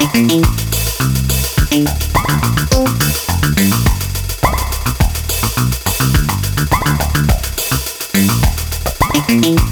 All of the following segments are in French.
Thank you.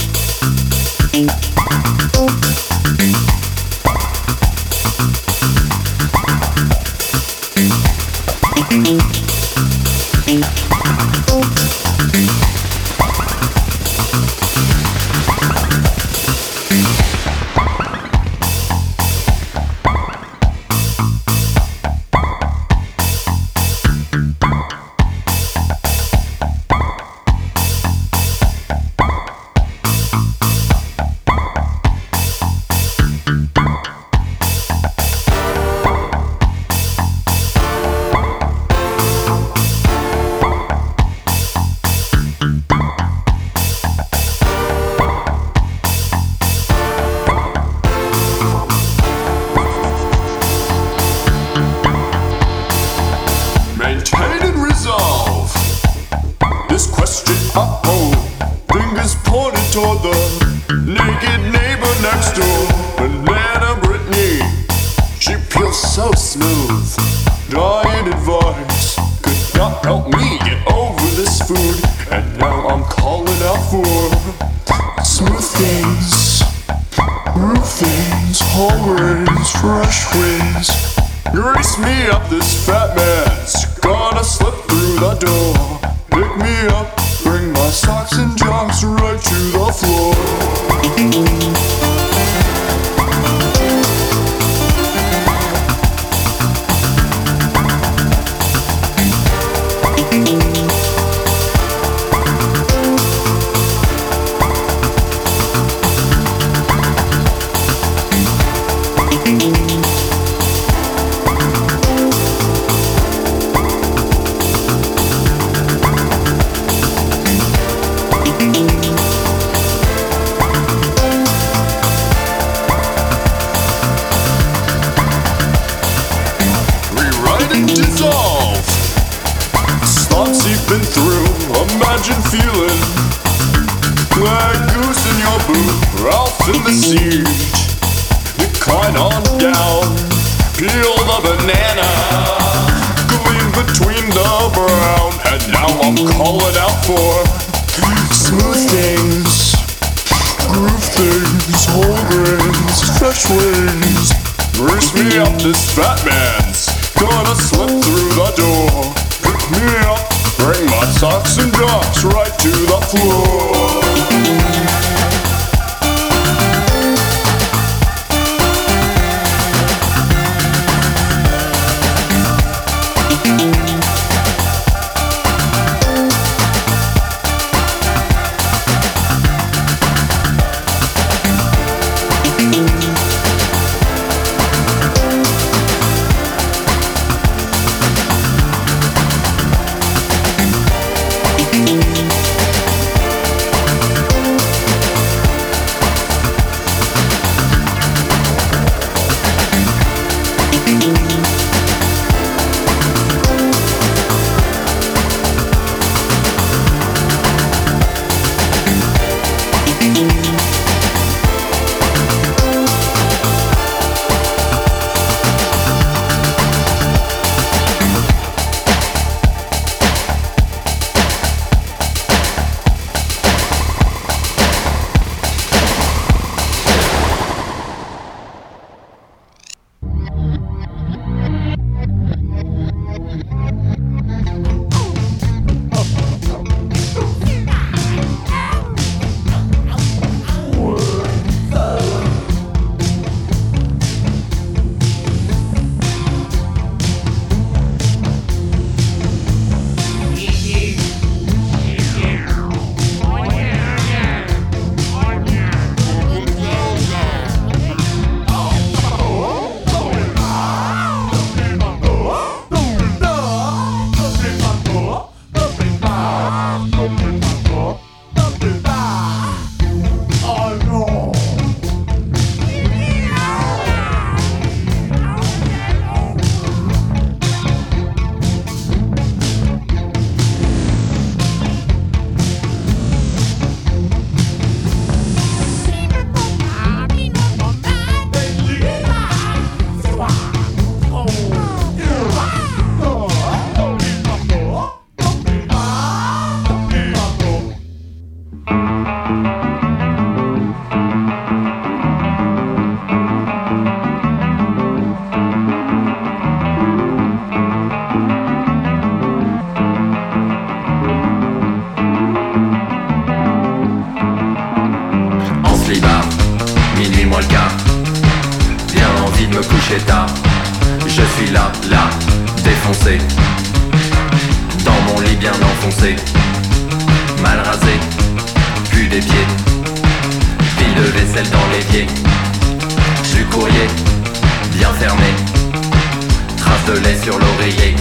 Lait sur l'oreiller.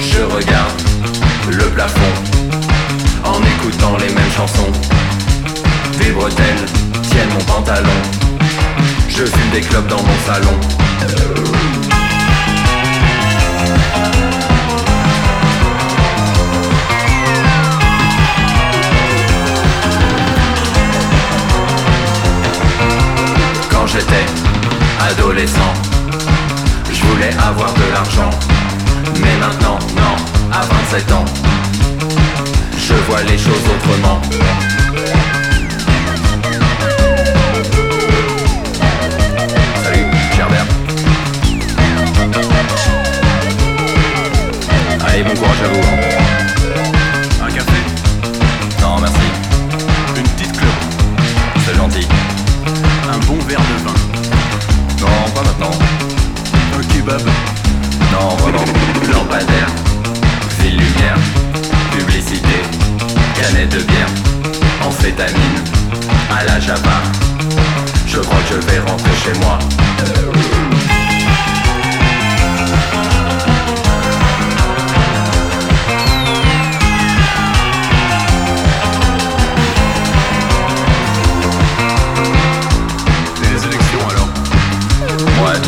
Je regarde le plafond en écoutant les mêmes chansons. Des bretelles tiennent mon pantalon. Je fume des clopes dans mon salon. Je voulais avoir de l'argent. Mais maintenant, non, à 27 ans, je vois les choses autrement. Salut, Gerbert. Allez, bon courage à vous. Kebab Non, vraiment. Lampadaire, ville lumière, publicité, canette de bière, amphétamine, à la java. Je crois que je vais rentrer chez moi. Les élections alors. Ouais,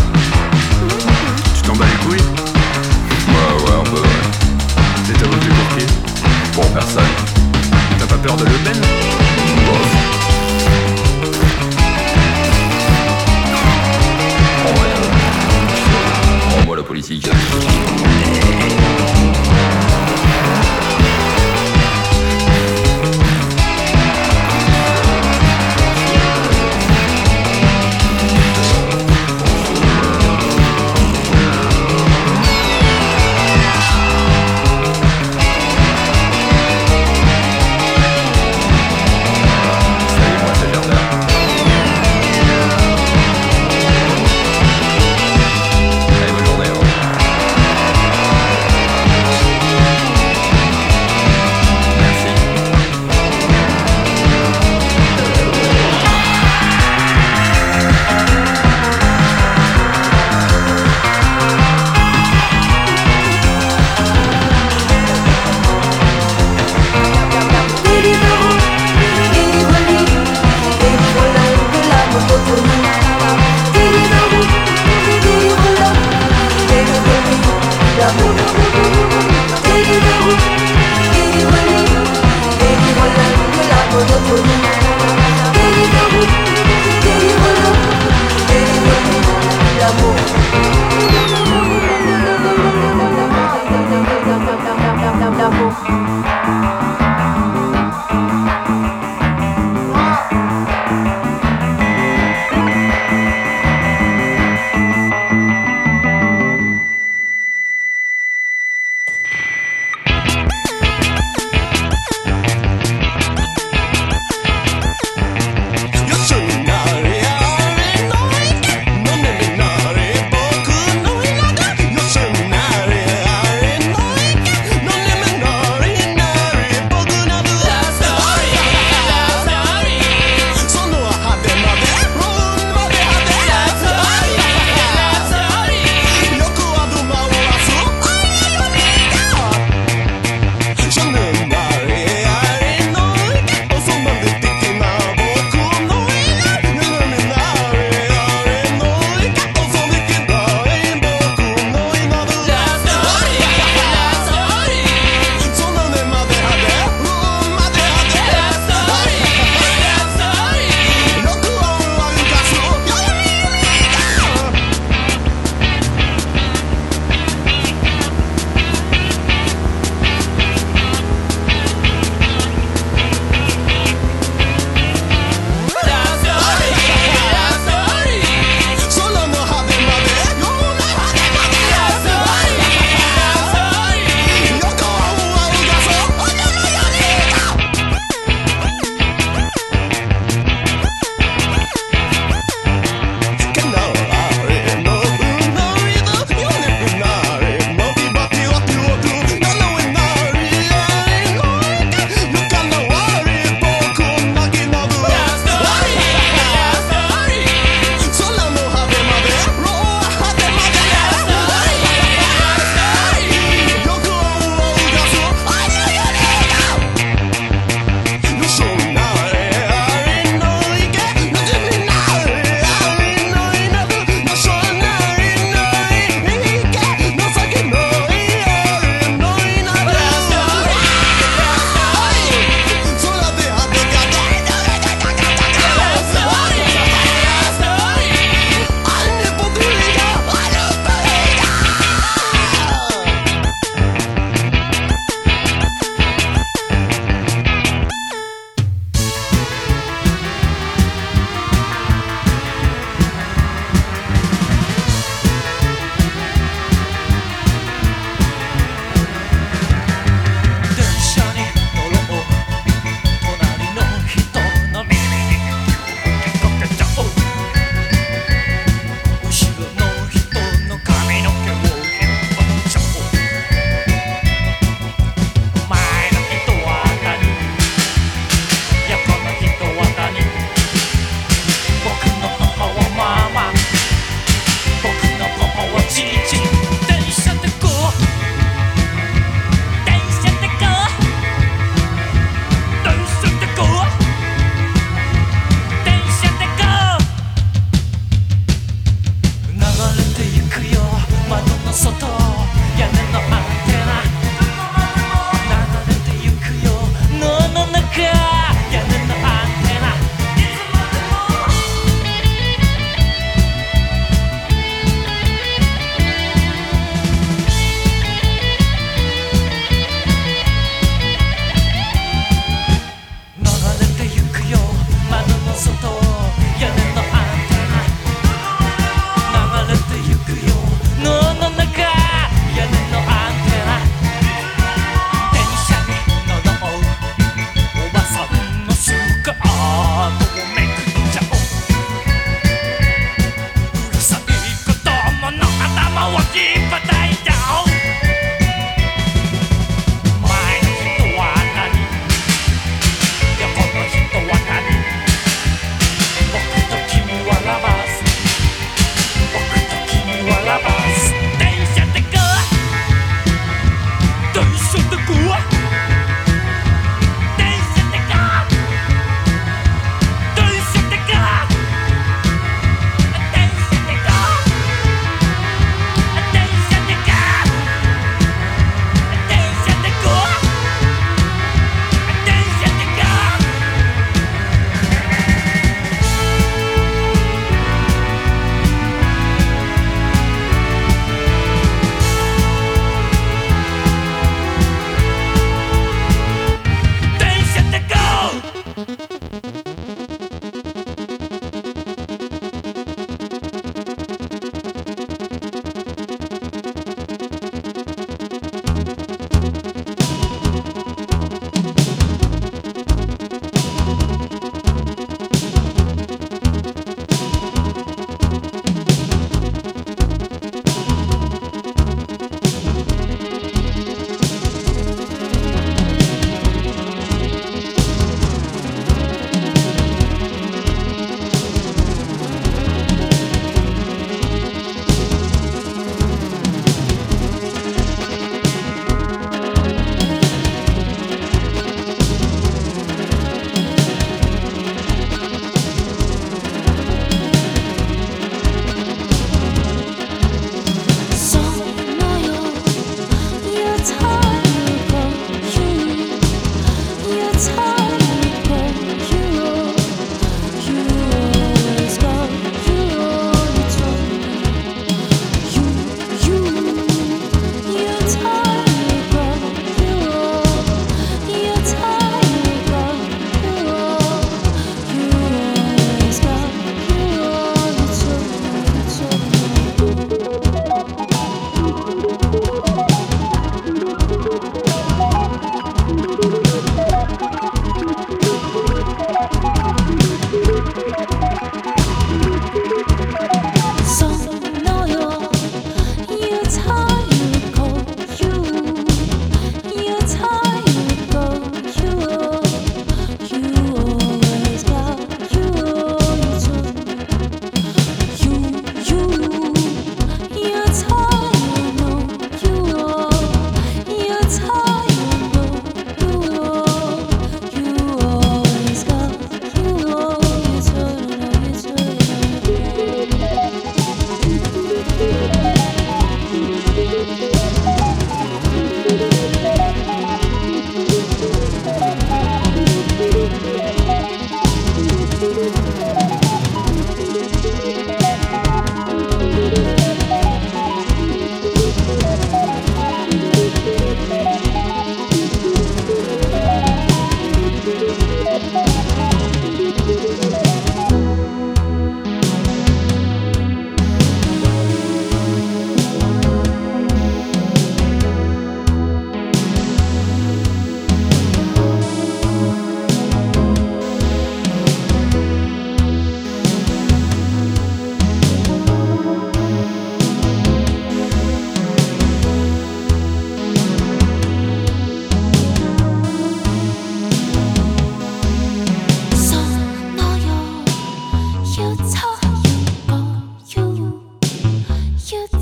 You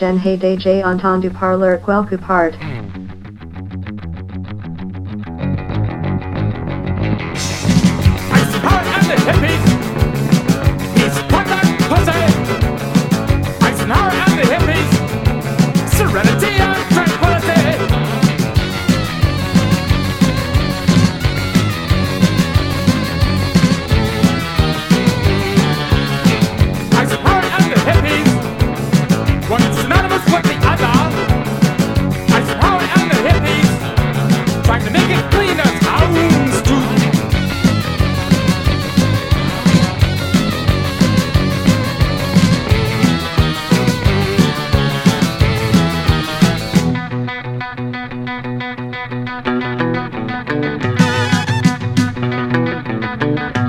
Jen hey de j'ai entendu parler quelque part. thank you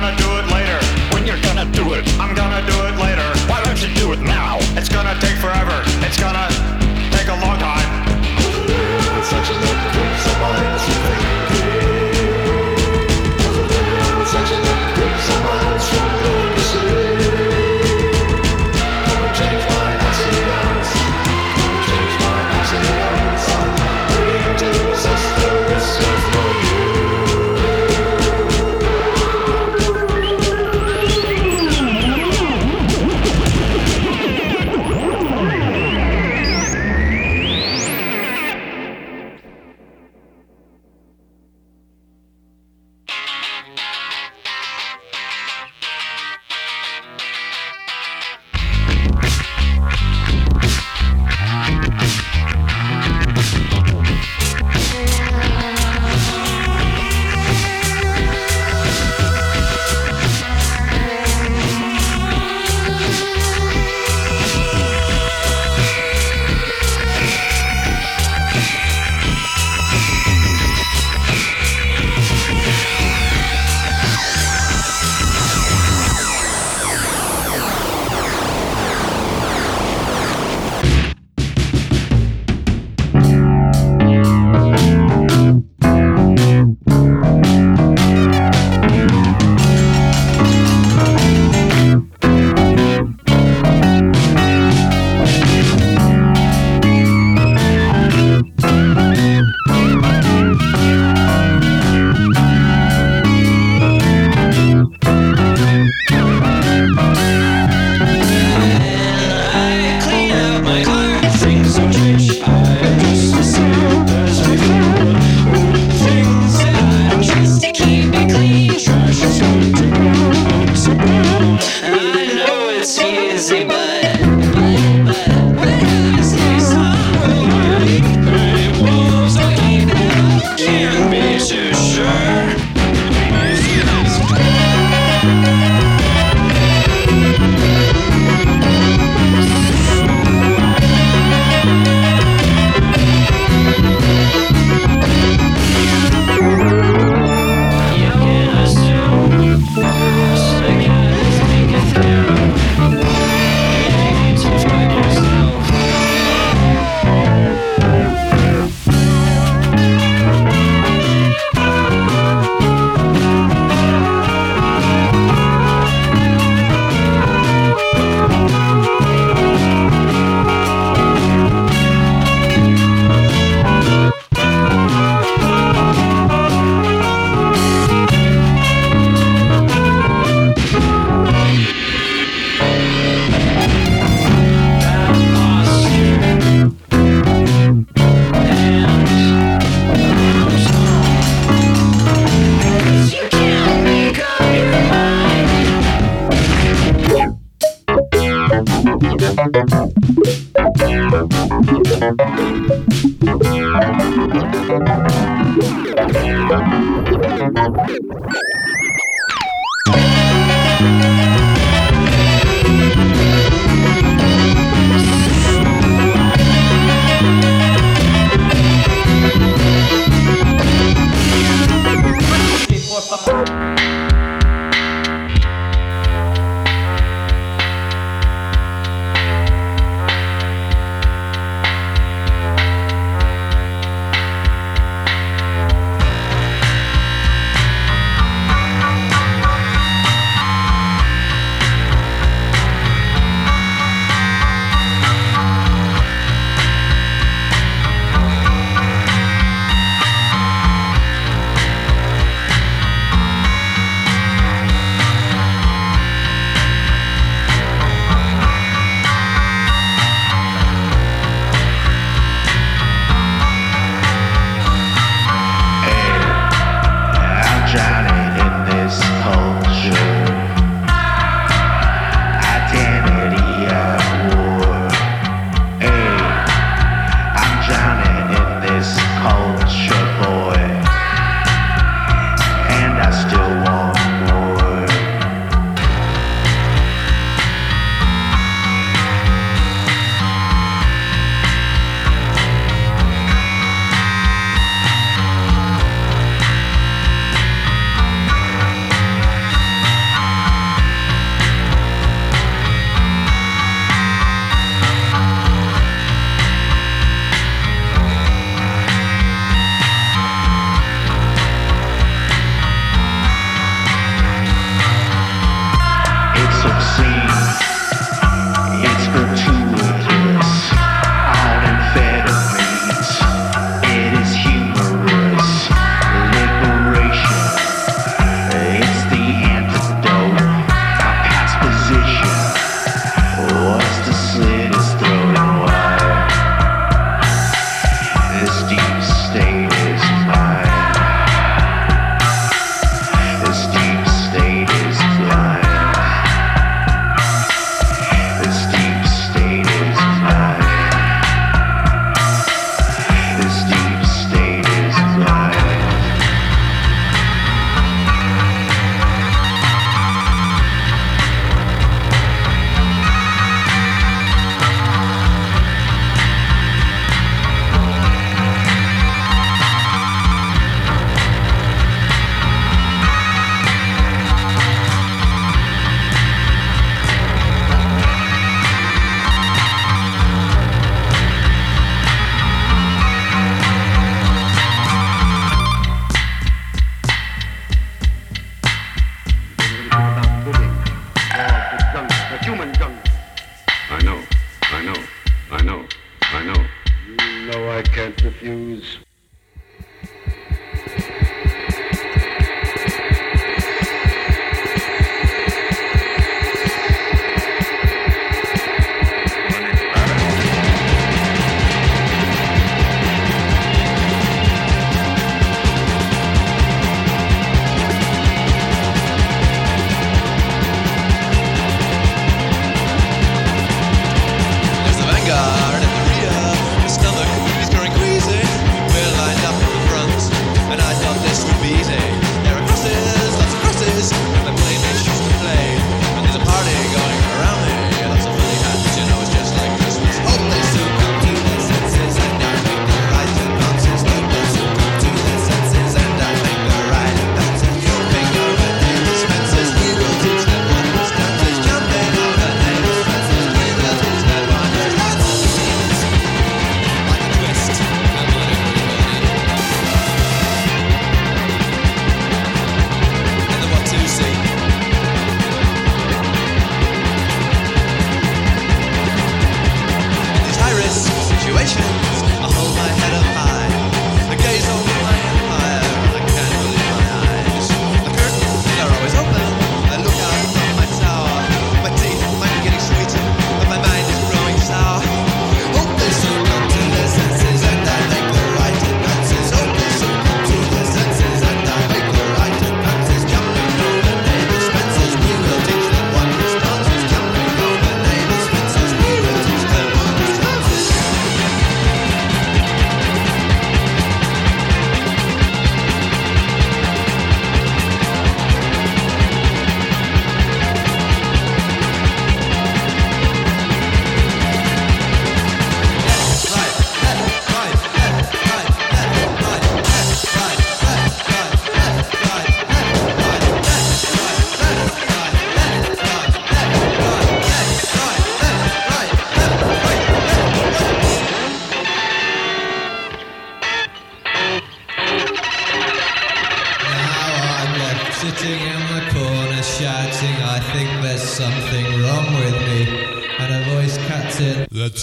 gonna do it later. When you're gonna do it, I'm gonna do it later. Why don't you do it now? It's gonna take forever. It's gonna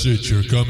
Sit your cup.